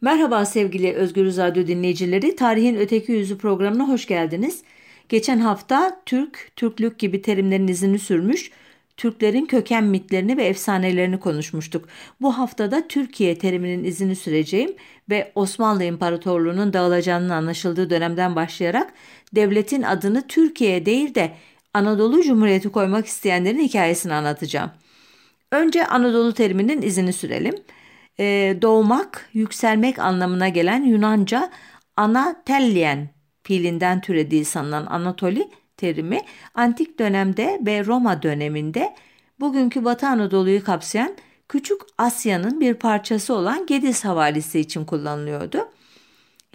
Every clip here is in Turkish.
Merhaba sevgili Özgür Radyo dinleyicileri. Tarihin Öteki Yüzü programına hoş geldiniz. Geçen hafta Türk, Türklük gibi terimlerin izini sürmüş, Türklerin köken mitlerini ve efsanelerini konuşmuştuk. Bu haftada Türkiye teriminin izini süreceğim ve Osmanlı İmparatorluğu'nun dağılacağının anlaşıldığı dönemden başlayarak devletin adını Türkiye değil de Anadolu Cumhuriyeti koymak isteyenlerin hikayesini anlatacağım. Önce Anadolu teriminin izini sürelim e, doğmak, yükselmek anlamına gelen Yunanca anatellien fiilinden türediği sanılan Anatoli terimi antik dönemde ve Roma döneminde bugünkü Batı Anadolu'yu kapsayan Küçük Asya'nın bir parçası olan Gediz havalisi için kullanılıyordu.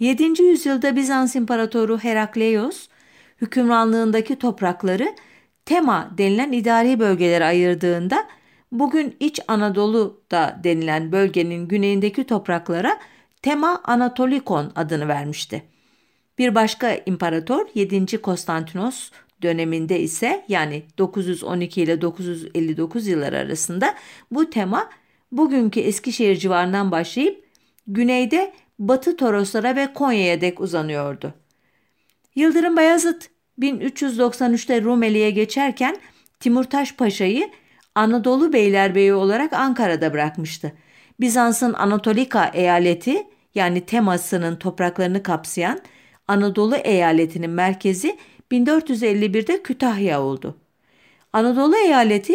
7. yüzyılda Bizans İmparatoru Herakleios hükümranlığındaki toprakları Tema denilen idari bölgelere ayırdığında bugün İç Anadolu'da denilen bölgenin güneyindeki topraklara Tema Anatolikon adını vermişti. Bir başka imparator 7. Konstantinos döneminde ise yani 912 ile 959 yıllar arasında bu tema bugünkü Eskişehir civarından başlayıp güneyde Batı Toroslara ve Konya'ya dek uzanıyordu. Yıldırım Bayezid 1393'te Rumeli'ye geçerken Timurtaş Paşa'yı Anadolu Beylerbeyi olarak Ankara'da bırakmıştı. Bizans'ın Anatolika eyaleti yani Temas'ının topraklarını kapsayan Anadolu eyaletinin merkezi 1451'de Kütahya oldu. Anadolu eyaleti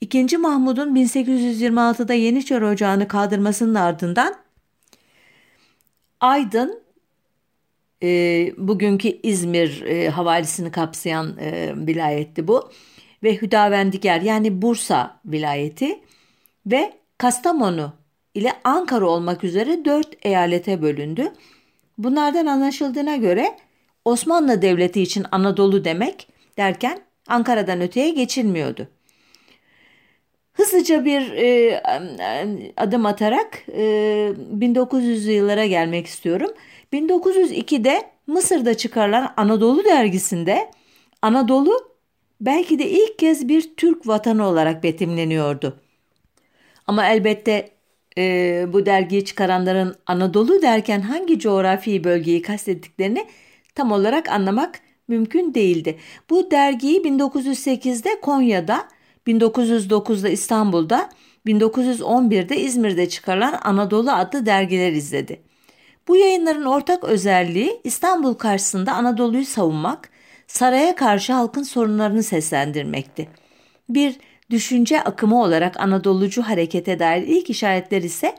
2. Mahmud'un 1826'da Yeniçeri Ocağı'nı kaldırmasının ardından Aydın, e, bugünkü İzmir e, havalisini kapsayan e, vilayetti bu ve Hüdavendigar yani Bursa vilayeti ve Kastamonu ile Ankara olmak üzere dört eyalete bölündü. Bunlardan anlaşıldığına göre Osmanlı Devleti için Anadolu demek derken Ankara'dan öteye geçilmiyordu. Hızlıca bir e, adım atarak e, 1900'lü yıllara gelmek istiyorum. 1902'de Mısır'da çıkarılan Anadolu dergisinde Anadolu belki de ilk kez bir Türk vatanı olarak betimleniyordu. Ama elbette e, bu dergiyi çıkaranların Anadolu derken hangi coğrafi bölgeyi kastettiklerini tam olarak anlamak mümkün değildi. Bu dergiyi 1908'de Konya'da, 1909'da İstanbul'da, 1911'de İzmir'de çıkarılan Anadolu adlı dergiler izledi. Bu yayınların ortak özelliği İstanbul karşısında Anadolu'yu savunmak, saraya karşı halkın sorunlarını seslendirmekti. Bir düşünce akımı olarak Anadolucu harekete dair ilk işaretler ise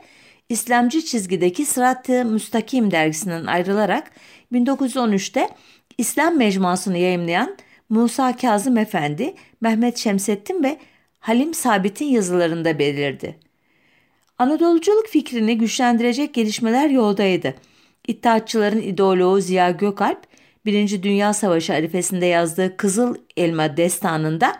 İslamcı çizgideki Sırat-ı Müstakim dergisinden ayrılarak 1913'te İslam Mecmuası'nı yayımlayan Musa Kazım Efendi, Mehmet Şemsettin ve Halim Sabit'in yazılarında belirdi. Anadoluculuk fikrini güçlendirecek gelişmeler yoldaydı. İttihatçıların ideoloğu Ziya Gökalp, Birinci Dünya Savaşı arifesinde yazdığı Kızıl Elma destanında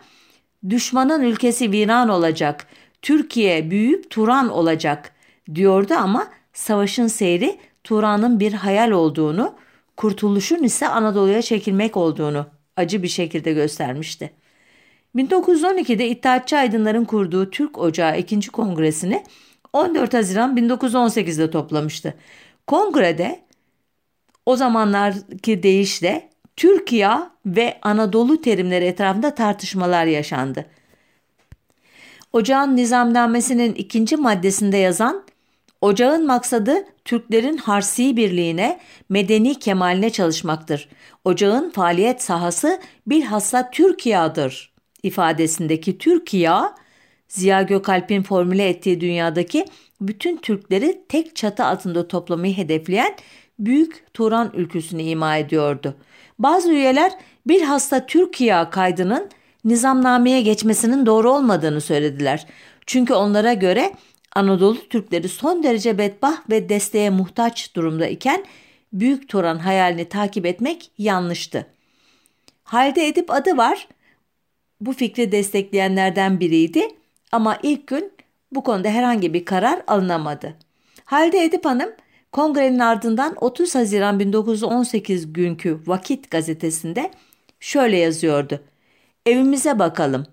düşmanın ülkesi viran olacak, Türkiye büyüyüp Turan olacak diyordu ama savaşın seyri Turan'ın bir hayal olduğunu, kurtuluşun ise Anadolu'ya çekilmek olduğunu acı bir şekilde göstermişti. 1912'de İttihatçı aydınların kurduğu Türk Ocağı 2. Kongresini 14 Haziran 1918'de toplamıştı. Kongrede o zamanlarki deyişle Türkiye ve Anadolu terimleri etrafında tartışmalar yaşandı. Ocağın nizamnamesinin ikinci maddesinde yazan Ocağın maksadı Türklerin harsi birliğine, medeni kemaline çalışmaktır. Ocağın faaliyet sahası bilhassa Türkiye'dir ifadesindeki Türkiye, Ziya Gökalp'in formüle ettiği dünyadaki bütün Türkleri tek çatı altında toplamayı hedefleyen Büyük Turan ülküsünü ima ediyordu. Bazı üyeler bilhassa Türkiye kaydının nizamnameye geçmesinin doğru olmadığını söylediler. Çünkü onlara göre Anadolu Türkleri son derece bedbah ve desteğe muhtaç durumda iken Büyük Turan hayalini takip etmek yanlıştı. Halde Edip adı var. Bu fikri destekleyenlerden biriydi ama ilk gün bu konuda herhangi bir karar alınamadı. Halde Edip Hanım Kongrenin ardından 30 Haziran 1918 günkü Vakit gazetesinde şöyle yazıyordu. Evimize bakalım.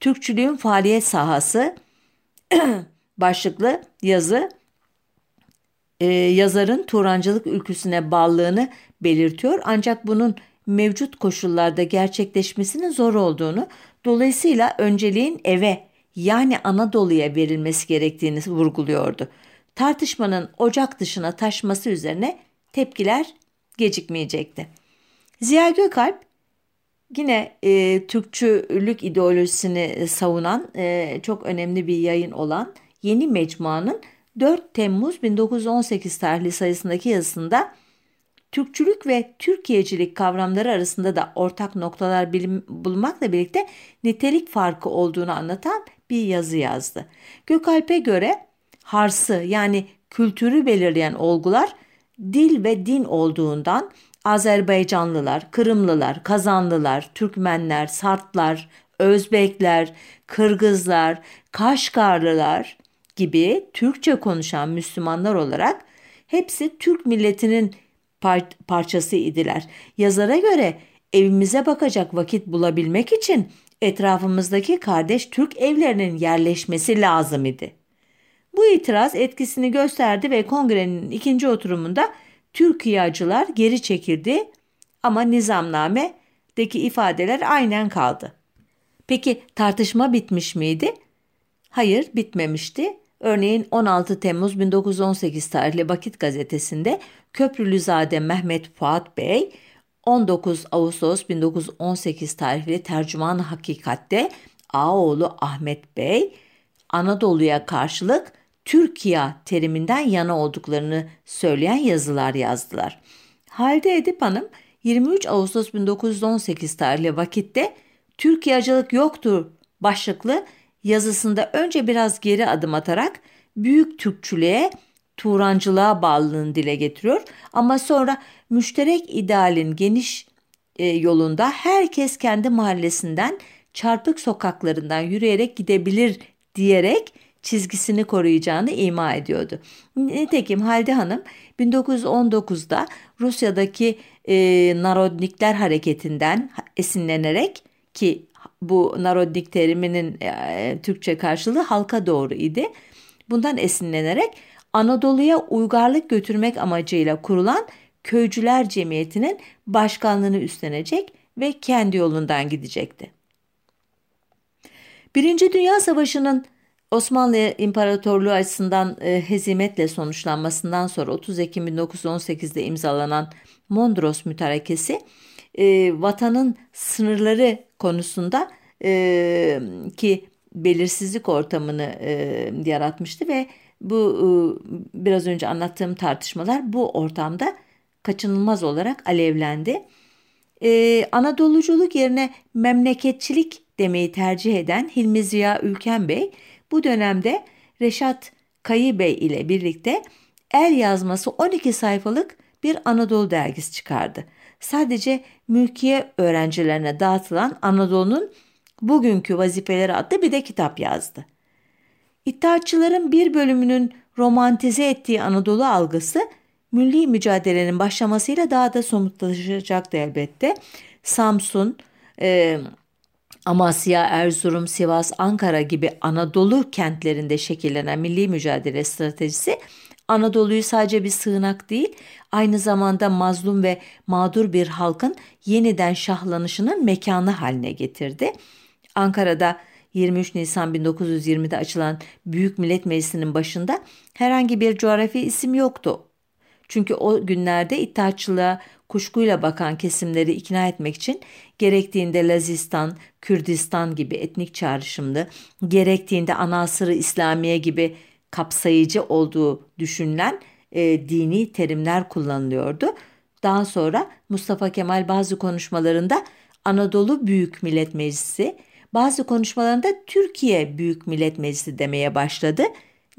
Türkçülüğün faaliyet sahası başlıklı yazı e, yazarın Turancılık ülküsüne bağlılığını belirtiyor ancak bunun mevcut koşullarda gerçekleşmesinin zor olduğunu, dolayısıyla önceliğin eve yani Anadolu'ya verilmesi gerektiğini vurguluyordu. Tartışmanın ocak dışına taşması üzerine tepkiler gecikmeyecekti. Ziya Gökalp yine e, Türkçülük ideolojisini savunan e, çok önemli bir yayın olan Yeni Mecmua'nın 4 Temmuz 1918 tarihli sayısındaki yazısında Türkçülük ve Türkiye'cilik kavramları arasında da ortak noktalar bulmakla birlikte nitelik farkı olduğunu anlatan bir yazı yazdı. Gökalp'e göre harsı yani kültürü belirleyen olgular dil ve din olduğundan Azerbaycanlılar, Kırımlılar, Kazanlılar, Türkmenler, Sartlar, Özbekler, Kırgızlar, Kaşgarlılar gibi Türkçe konuşan Müslümanlar olarak hepsi Türk milletinin par parçası idiler. Yazara göre evimize bakacak vakit bulabilmek için etrafımızdaki kardeş Türk evlerinin yerleşmesi lazım idi. Bu itiraz etkisini gösterdi ve kongrenin ikinci oturumunda Türkiye'cılar geri çekildi ama nizamnamedeki ifadeler aynen kaldı. Peki tartışma bitmiş miydi? Hayır bitmemişti. Örneğin 16 Temmuz 1918 tarihli Vakit gazetesinde Köprülüzade Mehmet Fuat Bey 19 Ağustos 1918 tarihli tercüman hakikatte Ağoğlu Ahmet Bey Anadolu'ya karşılık Türkiye teriminden yana olduklarını söyleyen yazılar yazdılar. Halde Edip Hanım 23 Ağustos 1918 tarihli vakitte Türkiye'cılık yoktur başlıklı yazısında önce biraz geri adım atarak büyük Türkçülüğe, Turancılığa bağlılığını dile getiriyor ama sonra müşterek idealin geniş e, yolunda herkes kendi mahallesinden çarpık sokaklarından yürüyerek gidebilir diyerek çizgisini koruyacağını ima ediyordu. Nitekim Halide Hanım 1919'da Rusya'daki e, Narodnikler hareketinden esinlenerek ki bu Narodnik teriminin e, Türkçe karşılığı halka doğru idi. Bundan esinlenerek Anadolu'ya uygarlık götürmek amacıyla kurulan Köycüler Cemiyeti'nin başkanlığını üstlenecek ve kendi yolundan gidecekti. Birinci Dünya Savaşı'nın Osmanlı İmparatorluğu açısından e, hezimetle sonuçlanmasından sonra 30 Ekim 1918'de imzalanan Mondros Mütarekesi e, vatanın sınırları konusunda e, ki belirsizlik ortamını e, yaratmıştı ve bu e, biraz önce anlattığım tartışmalar bu ortamda kaçınılmaz olarak alevlendi. Ee, Anadoluculuk yerine memleketçilik demeyi tercih eden Hilmi Ziya Ülken Bey bu dönemde Reşat Kayı Bey ile birlikte el yazması 12 sayfalık bir Anadolu dergisi çıkardı. Sadece mülkiye öğrencilerine dağıtılan Anadolu'nun bugünkü vazifeleri adlı bir de kitap yazdı. İttihatçıların bir bölümünün romantize ettiği Anadolu algısı milli mücadelenin başlamasıyla daha da somutlaşacaktı elbette. Samsun, e, Amasya, Erzurum, Sivas, Ankara gibi Anadolu kentlerinde şekillenen milli mücadele stratejisi Anadolu'yu sadece bir sığınak değil, aynı zamanda mazlum ve mağdur bir halkın yeniden şahlanışının mekanı haline getirdi. Ankara'da 23 Nisan 1920'de açılan Büyük Millet Meclisi'nin başında herhangi bir coğrafi isim yoktu. Çünkü o günlerde İttihatçılığa kuşkuyla bakan kesimleri ikna etmek için gerektiğinde Lazistan, Kürdistan gibi etnik çağrışımlı, gerektiğinde Anasırı İslamiye gibi kapsayıcı olduğu düşünülen e, dini terimler kullanılıyordu. Daha sonra Mustafa Kemal bazı konuşmalarında Anadolu Büyük Millet Meclisi, bazı konuşmalarında Türkiye Büyük Millet Meclisi demeye başladı.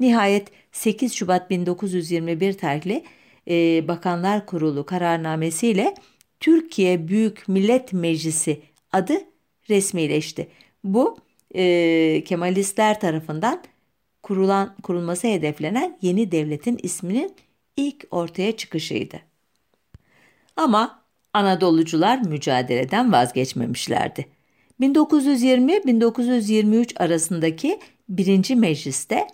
Nihayet 8 Şubat 1921 tarihli e, Bakanlar Kurulu kararnamesiyle Türkiye Büyük Millet Meclisi adı resmileşti. Bu e, Kemalistler tarafından kurulan kurulması hedeflenen yeni devletin isminin ilk ortaya çıkışıydı. Ama Anadolucular mücadeleden vazgeçmemişlerdi. 1920-1923 arasındaki birinci mecliste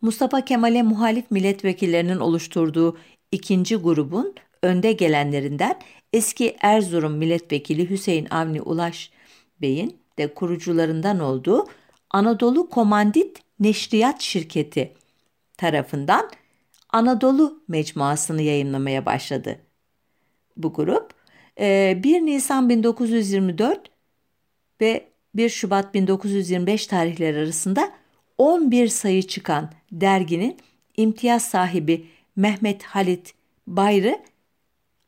Mustafa Kemal'e muhalif milletvekillerinin oluşturduğu ikinci grubun önde gelenlerinden eski Erzurum milletvekili Hüseyin Avni Ulaş Bey'in de kurucularından olduğu Anadolu Komandit Neşriyat Şirketi tarafından Anadolu Mecmuasını yayınlamaya başladı. Bu grup 1 e, Nisan 1924 ve 1 Şubat 1925 tarihleri arasında 11 sayı çıkan derginin imtiyaz sahibi Mehmet Halit Bayrı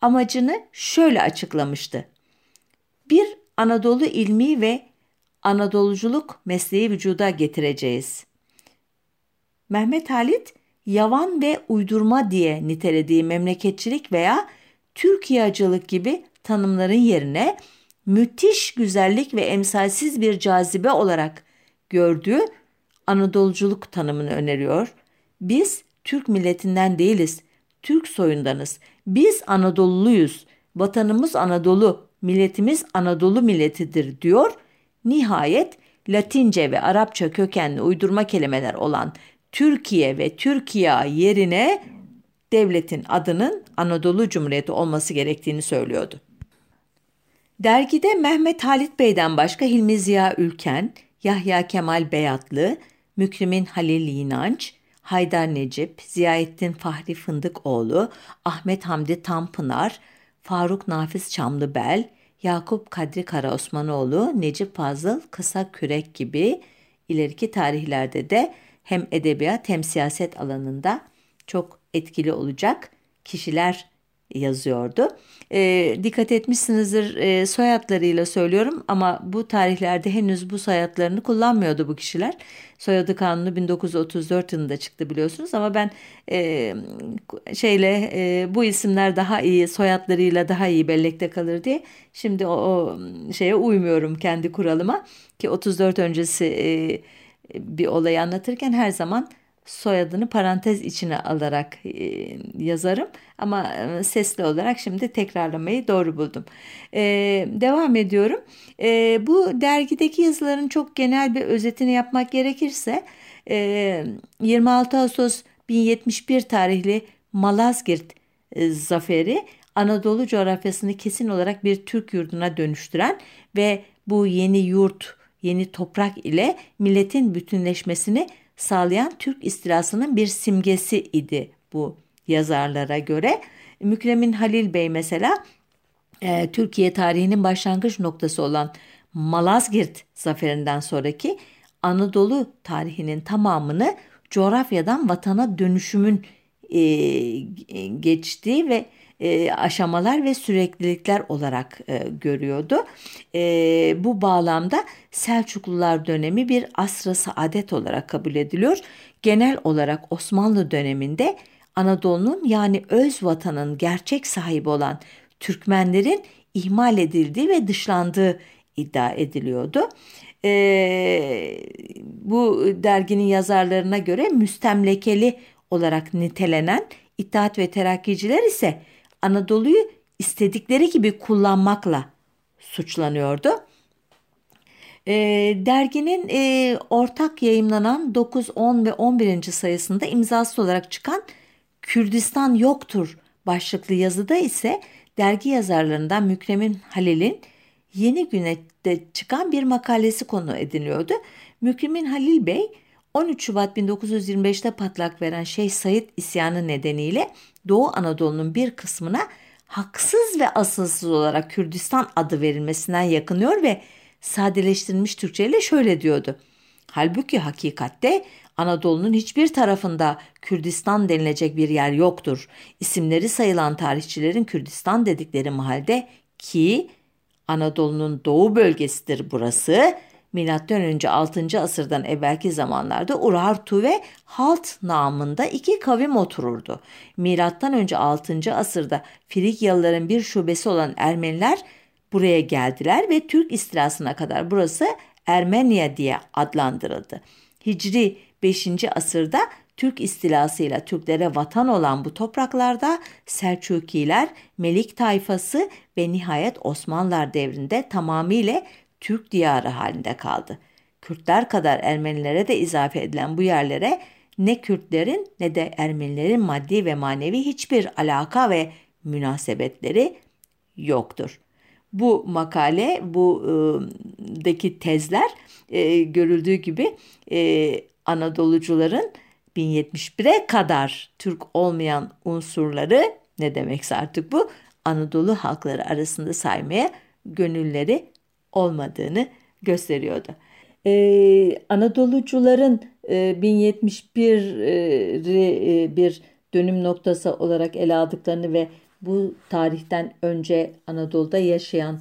amacını şöyle açıklamıştı. Bir Anadolu ilmi ve Anadoluculuk mesleği vücuda getireceğiz. Mehmet Halit, yavan ve uydurma diye nitelediği memleketçilik veya Türkiye'cılık gibi tanımların yerine müthiş güzellik ve emsalsiz bir cazibe olarak gördüğü Anadoluculuk tanımını öneriyor. Biz Türk milletinden değiliz, Türk soyundanız. Biz Anadoluluyuz. Vatanımız Anadolu, milletimiz Anadolu milletidir diyor. Nihayet Latince ve Arapça kökenli uydurma kelimeler olan Türkiye ve Türkiye yerine devletin adının Anadolu Cumhuriyeti olması gerektiğini söylüyordu. Dergide Mehmet Halit Bey'den başka Hilmi Ziya Ülken, Yahya Kemal Beyatlı, Mükrimin Halil İnanç, Haydar Necip, Ziyaettin Fahri Fındıkoğlu, Ahmet Hamdi Tanpınar, Faruk Nafiz Çamlıbel, Yakup Kadri Karaosmanoğlu, Necip Fazıl Kısa Kürek gibi ileriki tarihlerde de hem edebiyat hem siyaset alanında çok etkili olacak kişiler yazıyordu. E, dikkat etmişsinizdir e, soyadlarıyla söylüyorum ama bu tarihlerde henüz bu soyadlarını kullanmıyordu bu kişiler. Soyadı kanunu 1934 yılında çıktı biliyorsunuz ama ben e, şeyle e, bu isimler daha iyi soyadlarıyla daha iyi bellekte kalır diye şimdi o, o şeye uymuyorum kendi kuralıma ki 34 öncesi e, bir olayı anlatırken her zaman soyadını parantez içine alarak e, yazarım ama e, sesli olarak şimdi tekrarlamayı doğru buldum. E, devam ediyorum. E, bu dergideki yazıların çok genel bir özetini yapmak gerekirse e, 26 Ağustos 1071 tarihli Malazgirt e, zaferi Anadolu coğrafyasını kesin olarak bir Türk yurduna dönüştüren ve bu yeni yurt, yeni toprak ile milletin bütünleşmesini sağlayan Türk istilasının bir simgesi idi bu yazarlara göre. Mükremin Halil Bey mesela e, Türkiye tarihinin başlangıç noktası olan Malazgirt zaferinden sonraki Anadolu tarihinin tamamını coğrafyadan vatana dönüşümün e, geçtiği ve e, aşamalar ve süreklilikler olarak e, görüyordu. E, bu bağlamda Selçuklular dönemi bir asr-ı saadet olarak kabul ediliyor. Genel olarak Osmanlı döneminde Anadolu'nun yani öz vatanın gerçek sahibi olan Türkmenlerin ihmal edildiği ve dışlandığı iddia ediliyordu. Ee, bu derginin yazarlarına göre müstemlekeli olarak nitelenen İttihat ve Terakkiciler ise Anadolu'yu istedikleri gibi kullanmakla suçlanıyordu. E, derginin e, ortak yayımlanan 9, 10 ve 11. sayısında imzası olarak çıkan Kürdistan yoktur başlıklı yazıda ise dergi yazarlarından Mükremin Halil'in Yeni Günet'te çıkan bir makalesi konu ediniyordu. Mükremin Halil Bey 13 Şubat 1925'te patlak veren Şeyh Said isyanı nedeniyle Doğu Anadolu'nun bir kısmına haksız ve asılsız olarak Kürdistan adı verilmesinden yakınıyor ve sadeleştirilmiş Türkçe ile şöyle diyordu. Halbuki hakikatte Anadolu'nun hiçbir tarafında Kürdistan denilecek bir yer yoktur. İsimleri sayılan tarihçilerin Kürdistan dedikleri mahalde ki Anadolu'nun doğu bölgesidir burası M.Ö. 6. asırdan evvelki zamanlarda Urartu ve Halt namında iki kavim otururdu. M.Ö. 6. asırda Frigyalıların bir şubesi olan Ermeniler buraya geldiler ve Türk istilasına kadar burası Ermenya diye adlandırıldı. Hicri 5. asırda Türk istilasıyla Türklere vatan olan bu topraklarda Selçukiler, Melik tayfası ve nihayet Osmanlılar devrinde tamamıyla Türk diyarı halinde kaldı. Kürtler kadar Ermenilere de izafe edilen bu yerlere ne Kürtlerin ne de Ermenilerin maddi ve manevi hiçbir alaka ve münasebetleri yoktur. Bu makale, bu e, daki tezler e, görüldüğü gibi e, Anadolucuların 1071'e kadar Türk olmayan unsurları ne demekse artık bu Anadolu halkları arasında saymaya gönülleri olmadığını gösteriyordu. Ee, Anadolucuların e, 1071'i e, bir dönüm noktası olarak ele aldıklarını ve bu tarihten önce Anadolu'da yaşayan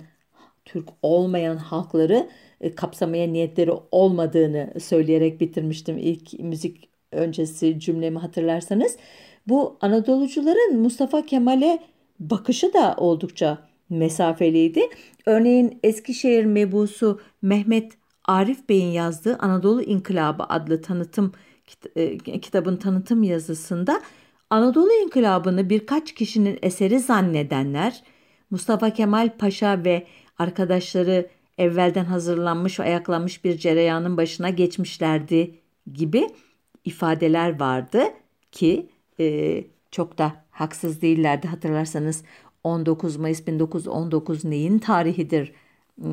Türk olmayan halkları e, kapsamaya niyetleri olmadığını söyleyerek bitirmiştim ilk müzik öncesi cümlemi hatırlarsanız. Bu Anadolucuların Mustafa Kemal'e bakışı da oldukça mesafeliydi. Örneğin Eskişehir mebusu Mehmet Arif Bey'in yazdığı Anadolu İnkılabı adlı tanıtım e, kitabın tanıtım yazısında Anadolu İnkılabı'nı birkaç kişinin eseri zannedenler Mustafa Kemal Paşa ve arkadaşları evvelden hazırlanmış ve ayaklanmış bir cereyanın başına geçmişlerdi gibi ifadeler vardı ki e, çok da haksız değillerdi. Hatırlarsanız 19 Mayıs 1919 neyin tarihidir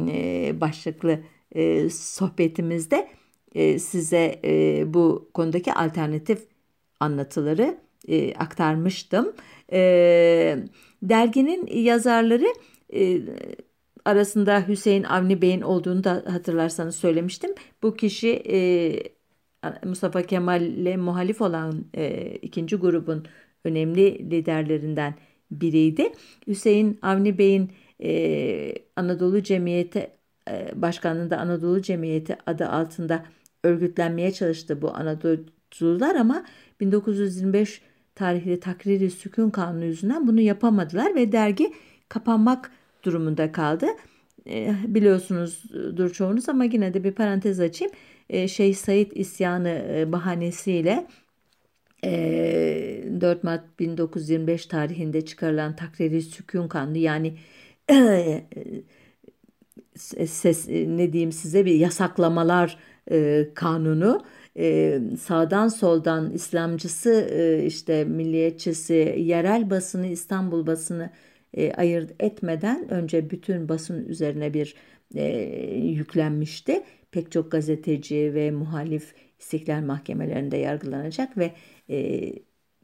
e, başlıklı e, sohbetimizde e, size bu konudaki alternatif anlatıları aktarmıştım. Derginin yazarları arasında Hüseyin Avni Bey'in olduğunu da hatırlarsanız söylemiştim. Bu kişi e, Mustafa Kemal'le muhalif olan ikinci grubun önemli liderlerinden biriydi. Hüseyin Avni Bey'in e, Anadolu Cemiyeti e, Başkanlığında Anadolu Cemiyeti adı altında örgütlenmeye çalıştı bu Anadolucular ama 1925 tarihli takriri sükun kanunu yüzünden bunu yapamadılar ve dergi kapanmak durumunda kaldı. E, biliyorsunuzdur çoğunuz ama yine de bir parantez açayım. E, Şeyh Said isyanı e, bahanesiyle 4 Mart 1925 tarihinde çıkarılan takriri sükun kanunu yani ses ne diyeyim size bir yasaklamalar kanunu. Sağdan soldan İslamcısı işte milliyetçisi yerel basını İstanbul basını ayırt etmeden önce bütün basın üzerine bir yüklenmişti. Pek çok gazeteci ve muhalif istiklal mahkemelerinde yargılanacak ve e,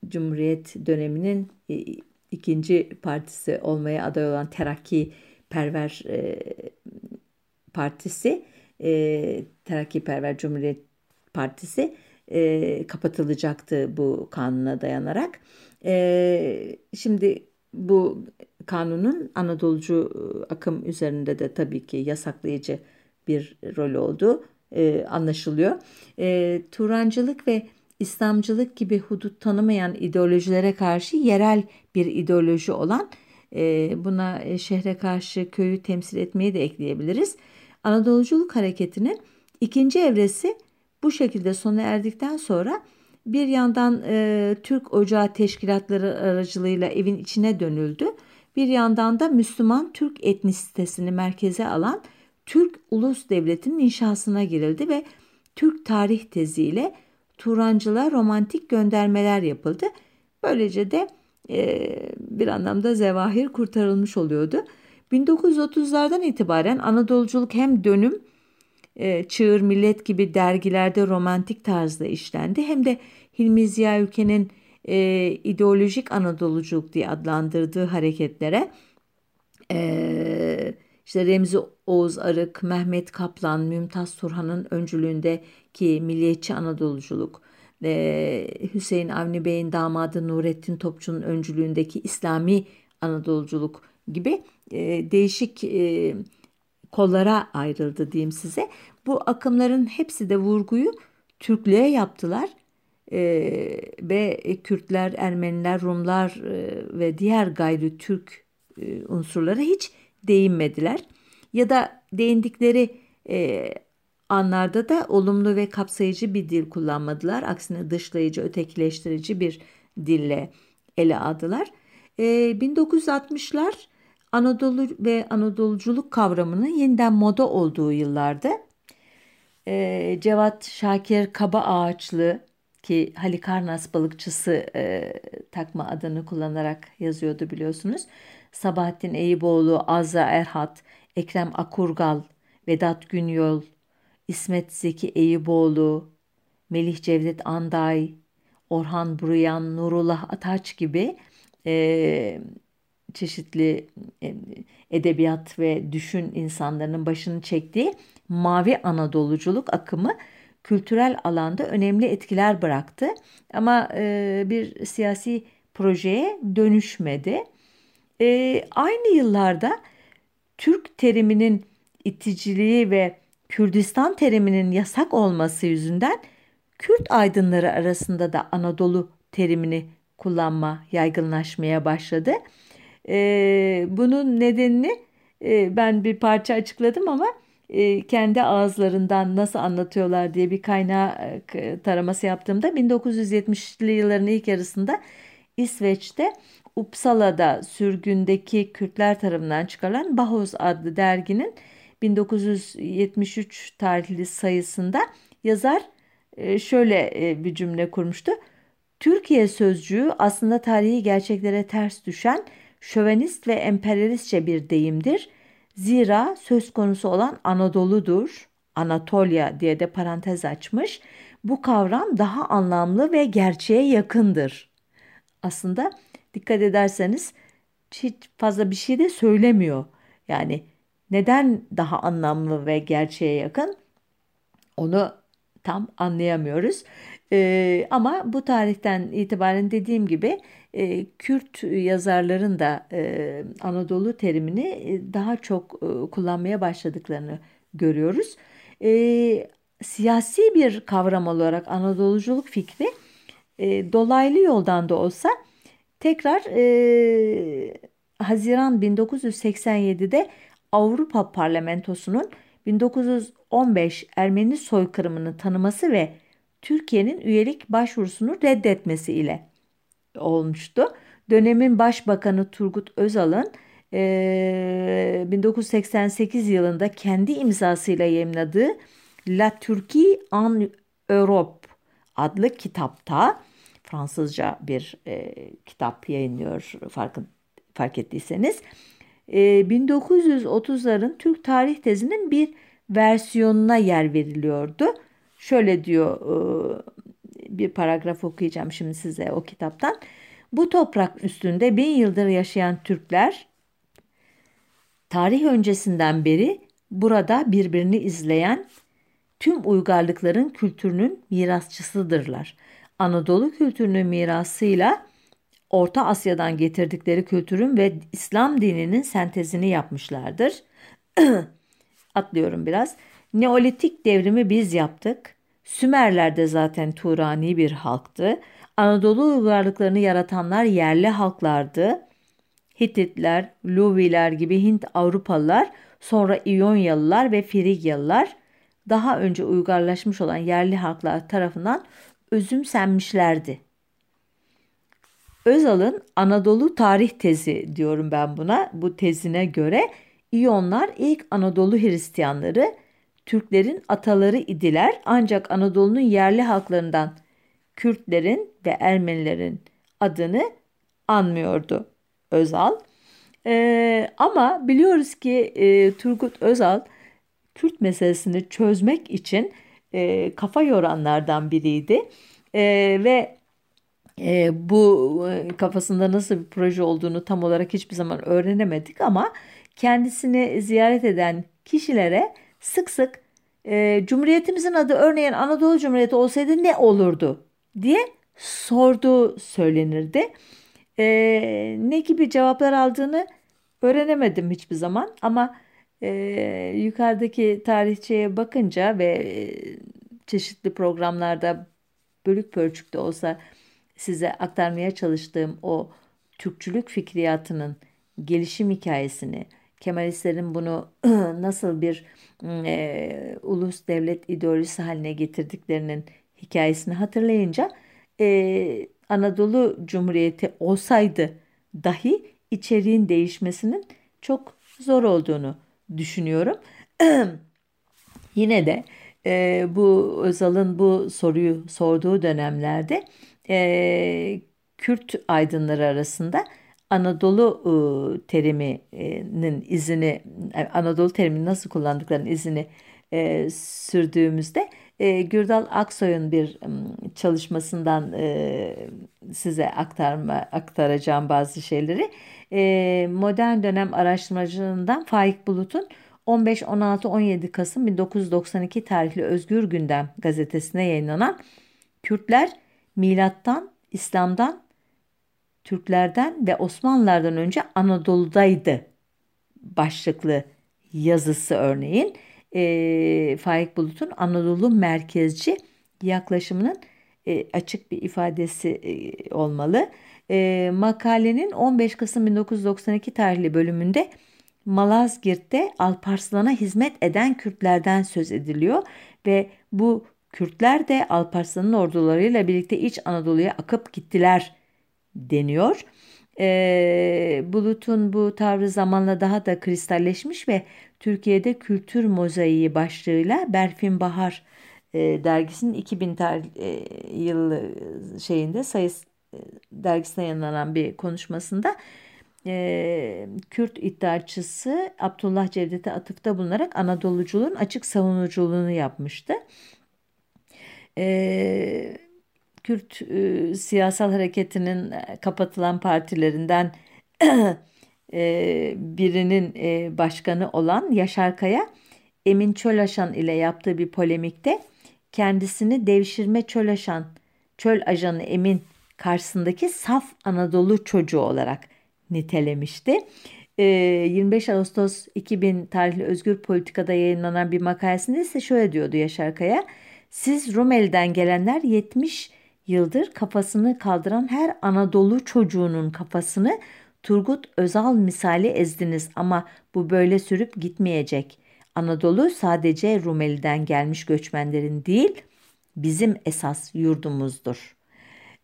Cumhuriyet döneminin e, ikinci partisi olmaya aday olan Terakki Perver e, Partisi, e, Terakki Perver Cumhuriyet Partisi e, kapatılacaktı bu kanuna dayanarak. E, şimdi bu kanunun Anadolucu e, akım üzerinde de tabii ki yasaklayıcı bir rol olduğu e, anlaşılıyor. E, Turancılık ve İslamcılık gibi hudut tanımayan ideolojilere karşı yerel bir ideoloji olan e, buna e, şehre karşı köyü temsil etmeyi de ekleyebiliriz. Anadoluculuk hareketinin ikinci evresi bu şekilde sona erdikten sonra bir yandan e, Türk Ocağı teşkilatları aracılığıyla evin içine dönüldü. Bir yandan da Müslüman Türk etnisitesini merkeze alan Türk Ulus Devleti'nin inşasına girildi ve Türk tarih teziyle Turancılar romantik göndermeler yapıldı. Böylece de e, bir anlamda zevahir kurtarılmış oluyordu. 1930'lardan itibaren Anadoluculuk hem dönüm, e, Çığır Millet gibi dergilerde romantik tarzda işlendi hem de Hilmi Ziya Ülke'nin e, ideolojik Anadoluculuk diye adlandırdığı hareketlere e, işte Remzi Oğuz Arık, Mehmet Kaplan, Mümtaz Turhan'ın öncülüğündeki milliyetçi Anadoluculuk, Hüseyin Avni Bey'in damadı Nurettin Topçu'nun öncülüğündeki İslami Anadoluculuk gibi e, değişik e, kollara ayrıldı diyeyim size. Bu akımların hepsi de vurguyu Türklüğe yaptılar e, ve Kürtler, Ermeniler, Rumlar ve diğer gayri Türk unsurlara hiç değinmediler. Ya da değindikleri e, anlarda da olumlu ve kapsayıcı bir dil kullanmadılar. Aksine dışlayıcı, ötekileştirici bir dille ele aldılar. E, 1960'lar Anadolu ve Anadoluculuk kavramının yeniden moda olduğu yıllarda e, Cevat Şakir Kaba Ağaçlı ki Halikarnas balıkçısı e, takma adını kullanarak yazıyordu biliyorsunuz. Sabahattin Eyüboğlu, Azra Erhat, Ekrem Akurgal, Vedat Günyol, İsmet Zeki Eyüboğlu, Melih Cevdet Anday, Orhan Buruyan, Nurullah Ataç gibi e, çeşitli e, edebiyat ve düşün insanlarının başını çektiği Mavi Anadoluculuk akımı kültürel alanda önemli etkiler bıraktı. Ama e, bir siyasi projeye dönüşmedi. E, aynı yıllarda Türk teriminin iticiliği ve Kürdistan teriminin yasak olması yüzünden Kürt aydınları arasında da Anadolu terimini kullanma yaygınlaşmaya başladı. E, bunun nedenini e, ben bir parça açıkladım ama e, kendi ağızlarından nasıl anlatıyorlar diye bir kaynağı e, taraması yaptığımda 1970'li yılların ilk yarısında İsveç'te Uppsala'da sürgündeki Kürtler tarafından çıkarılan Bahoz adlı derginin 1973 tarihli sayısında yazar e, şöyle bir cümle kurmuştu. Türkiye sözcüğü aslında tarihi gerçeklere ters düşen şövenist ve emperyalistçe bir deyimdir. Zira söz konusu olan Anadolu'dur. Anatolia diye de parantez açmış. Bu kavram daha anlamlı ve gerçeğe yakındır. Aslında dikkat ederseniz hiç fazla bir şey de söylemiyor. Yani neden daha anlamlı ve gerçeğe yakın? Onu tam anlayamıyoruz. Ee, ama bu tarihten itibaren dediğim gibi e, Kürt yazarların da e, Anadolu terimini e, daha çok e, kullanmaya başladıklarını görüyoruz. E, siyasi bir kavram olarak Anadoluculuk fikri e, dolaylı yoldan da olsa tekrar e, Haziran 1987'de Avrupa Parlamentosu'nun 1915 Ermeni soykırımını tanıması ve Türkiye'nin üyelik başvurusunu reddetmesi ile olmuştu. Dönemin Başbakanı Turgut Özal'ın e, 1988 yılında kendi imzasıyla yayınladığı La Turquie en Europe adlı kitapta Fransızca bir e, kitap yayınlıyor farkın, fark ettiyseniz. E, 1930'ların Türk tarih tezinin bir versiyonuna yer veriliyordu. Şöyle diyor e, bir paragraf okuyacağım şimdi size o kitaptan. Bu toprak üstünde bin yıldır yaşayan Türkler tarih öncesinden beri burada birbirini izleyen tüm uygarlıkların kültürünün mirasçısıdırlar. Anadolu kültürünün mirasıyla Orta Asya'dan getirdikleri kültürün ve İslam dininin sentezini yapmışlardır. Atlıyorum biraz. Neolitik devrimi biz yaptık. Sümerler de zaten Turani bir halktı. Anadolu uygarlıklarını yaratanlar yerli halklardı. Hititler, Luviler gibi Hint Avrupalılar, sonra İyonyalılar ve Frigyalılar daha önce uygarlaşmış olan yerli halklar tarafından özümsenmişlerdi. Özal'ın Anadolu tarih tezi diyorum ben buna. Bu tezine göre İyonlar ilk Anadolu Hristiyanları Türklerin ataları idiler ancak Anadolu'nun yerli halklarından Kürtlerin ve Ermenilerin adını anmıyordu Özal. Ee, ama biliyoruz ki e, Turgut Özal Kürt meselesini çözmek için e, kafa yoranlardan biriydi. E, ve e, bu kafasında nasıl bir proje olduğunu tam olarak hiçbir zaman öğrenemedik ama kendisini ziyaret eden kişilere sık sık e, Cumhuriyetimizin adı örneğin Anadolu Cumhuriyeti olsaydı ne olurdu diye sorduğu söylenirdi. E, ne gibi cevaplar aldığını öğrenemedim hiçbir zaman ama e, yukarıdaki tarihçeye bakınca ve e, çeşitli programlarda bölük pörçük de olsa size aktarmaya çalıştığım o Türkçülük fikriyatının gelişim hikayesini, Kemalistlerin bunu nasıl bir e, ulus devlet ideolojisi haline getirdiklerinin hikayesini hatırlayınca e, Anadolu Cumhuriyeti olsaydı dahi içeriğin değişmesinin çok zor olduğunu düşünüyorum. Yine de e, bu Özal'ın bu soruyu sorduğu dönemlerde e, Kürt aydınları arasında Anadolu e, teriminin izini, Anadolu terimini nasıl kullandıklarının izini e, sürdüğümüzde e, Gürdal Aksoy'un bir çalışmasından e, size aktarma aktaracağım bazı şeyleri. E, modern dönem araştırmacılığından Faik Bulut'un 15, 16, 17 Kasım 1992 tarihli Özgür Gündem gazetesine yayınlanan Kürtler milattan, İslam'dan, Türklerden ve Osmanlılardan önce Anadolu'daydı başlıklı yazısı örneğin e, Faik Bulut'un Anadolu merkezci yaklaşımının e, açık bir ifadesi e, olmalı. E, makalenin 15 Kasım 1992 tarihli bölümünde Malazgirt'te Alparslan'a hizmet eden Kürtlerden söz ediliyor ve bu Kürtler de Alparslan'ın ordularıyla birlikte İç Anadolu'ya akıp gittiler deniyor. E, Bulut'un bu tavrı zamanla daha da kristalleşmiş ve Türkiye'de Kültür Mozaiği başlığıyla Berfin Bahar e, dergisinin 2000 tar- e, yılı şeyinde sayıs e, dergisine yayınlanan bir konuşmasında e, Kürt iddiaçısı Abdullah Cevdet'e atıfta bulunarak Anadoluculuğun açık savunuculuğunu yapmıştı. E, Kürt e, siyasal hareketinin kapatılan partilerinden e, birinin e, başkanı olan Yaşar Kaya, Emin Çölaşan ile yaptığı bir polemikte kendisini devşirme Çölaşan, çöl ajanı Emin karşısındaki saf Anadolu çocuğu olarak nitelemişti. 25 Ağustos 2000 tarihli Özgür Politika'da yayınlanan bir makalesinde ise şöyle diyordu Yaşar Kaya. Siz Rumeli'den gelenler 70 yıldır kafasını kaldıran her Anadolu çocuğunun kafasını Turgut Özal misali ezdiniz ama bu böyle sürüp gitmeyecek. Anadolu sadece Rumeli'den gelmiş göçmenlerin değil, bizim esas yurdumuzdur.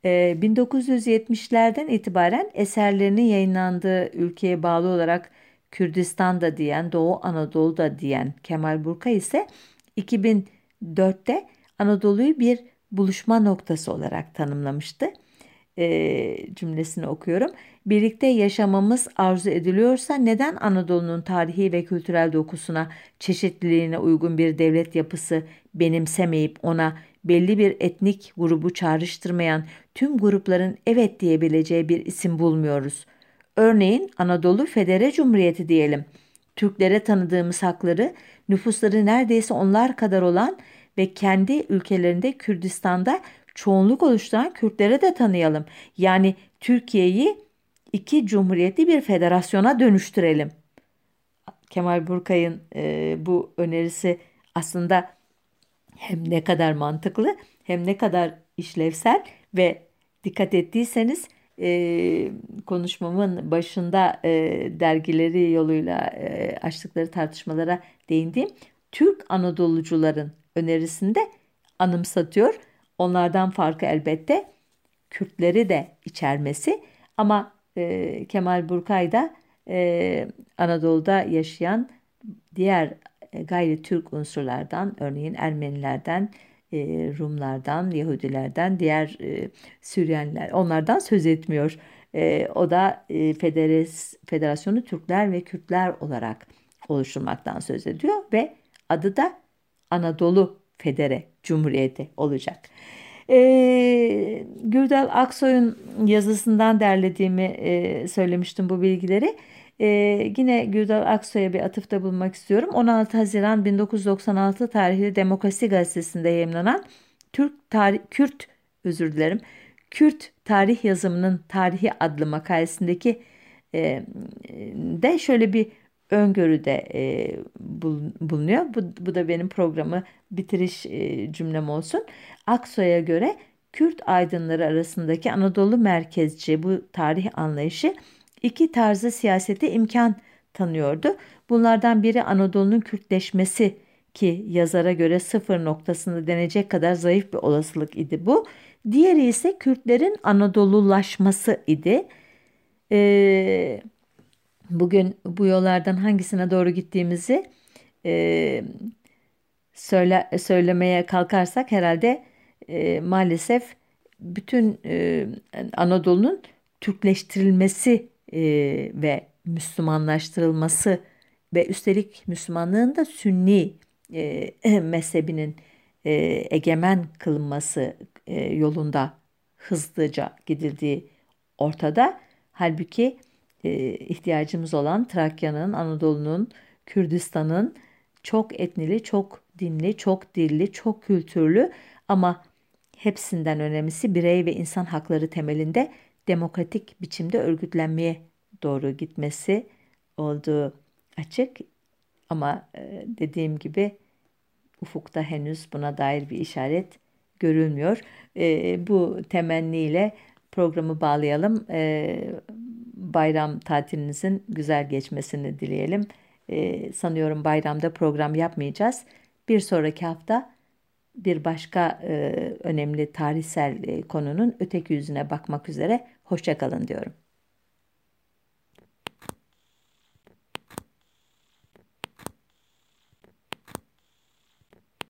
Ee, 1970'lerden itibaren eserlerinin yayınlandığı ülkeye bağlı olarak Kürdistan'da diyen, Doğu Anadolu'da diyen Kemal Burka ise 2004'te Anadolu'yu bir buluşma noktası olarak tanımlamıştı. E, cümlesini okuyorum. Birlikte yaşamamız arzu ediliyorsa neden Anadolu'nun tarihi ve kültürel dokusuna, çeşitliliğine uygun bir devlet yapısı benimsemeyip ona belli bir etnik grubu çağrıştırmayan tüm grupların evet diyebileceği bir isim bulmuyoruz. Örneğin Anadolu Federe Cumhuriyeti diyelim. Türklere tanıdığımız hakları, nüfusları neredeyse onlar kadar olan ve kendi ülkelerinde Kürdistan'da çoğunluk oluşturan Kürtlere de tanıyalım. Yani Türkiye'yi iki cumhuriyetli bir federasyona dönüştürelim. Kemal Burkay'ın e, bu önerisi aslında hem ne kadar mantıklı hem ne kadar işlevsel ve dikkat ettiyseniz e, konuşmamın başında e, dergileri yoluyla e, açtıkları tartışmalara değindiğim Türk Anadolucuların önerisinde anımsatıyor. Onlardan farkı elbette Kürtleri de içermesi ama e, Kemal Burkay da e, Anadolu'da yaşayan diğer e, gayri Türk unsurlardan örneğin Ermenilerden, e, Rumlardan, Yahudilerden, diğer e, Süryaniler onlardan söz etmiyor. E, o da e, Federes, Federasyonu Türkler ve Kürtler olarak oluşturmaktan söz ediyor ve adı da Anadolu Federe Cumhuriyeti olacak. E, Gürdal Aksoy'un yazısından derlediğimi e, söylemiştim bu bilgileri. E, yine Gürdal Aksoy'a bir atıfta bulmak istiyorum. 16 Haziran 1996 tarihli Demokrasi Gazetesi'nde yayınlanan Türk tarih, Kürt özür dilerim. Kürt tarih yazımının tarihi adlı makalesindeki e, de şöyle bir öngörüde e, bulunuyor. Bu, bu da benim programı bitiriş e, cümlem olsun. Aksoy'a göre Kürt aydınları arasındaki Anadolu merkezci bu tarih anlayışı iki tarzı siyasete imkan tanıyordu. Bunlardan biri Anadolu'nun Kürtleşmesi ki yazara göre sıfır noktasında denecek kadar zayıf bir olasılık idi bu. Diğeri ise Kürtlerin Anadolulaşması idi. Ee, bugün bu yollardan hangisine doğru gittiğimizi e, söyle, söylemeye kalkarsak herhalde e, maalesef bütün e, Anadolu'nun Türkleştirilmesi e, ve Müslümanlaştırılması ve üstelik Müslümanlığın da Sünni e, mezhebinin e, egemen kılınması e, yolunda hızlıca gidildiği ortada. Halbuki e, ihtiyacımız olan Trakya'nın, Anadolu'nun, Kürdistan'ın çok etnili, çok dinli, çok dilli, çok kültürlü ama hepsinden önemlisi birey ve insan hakları temelinde demokratik biçimde örgütlenmeye doğru gitmesi olduğu açık. Ama e, dediğim gibi ufukta henüz buna dair bir işaret görülmüyor. E, bu temenniyle programı bağlayalım. E, bayram tatilinizin güzel geçmesini dileyelim. sanıyorum bayramda program yapmayacağız. Bir sonraki hafta bir başka önemli tarihsel konunun öteki yüzüne bakmak üzere. Hoşçakalın diyorum.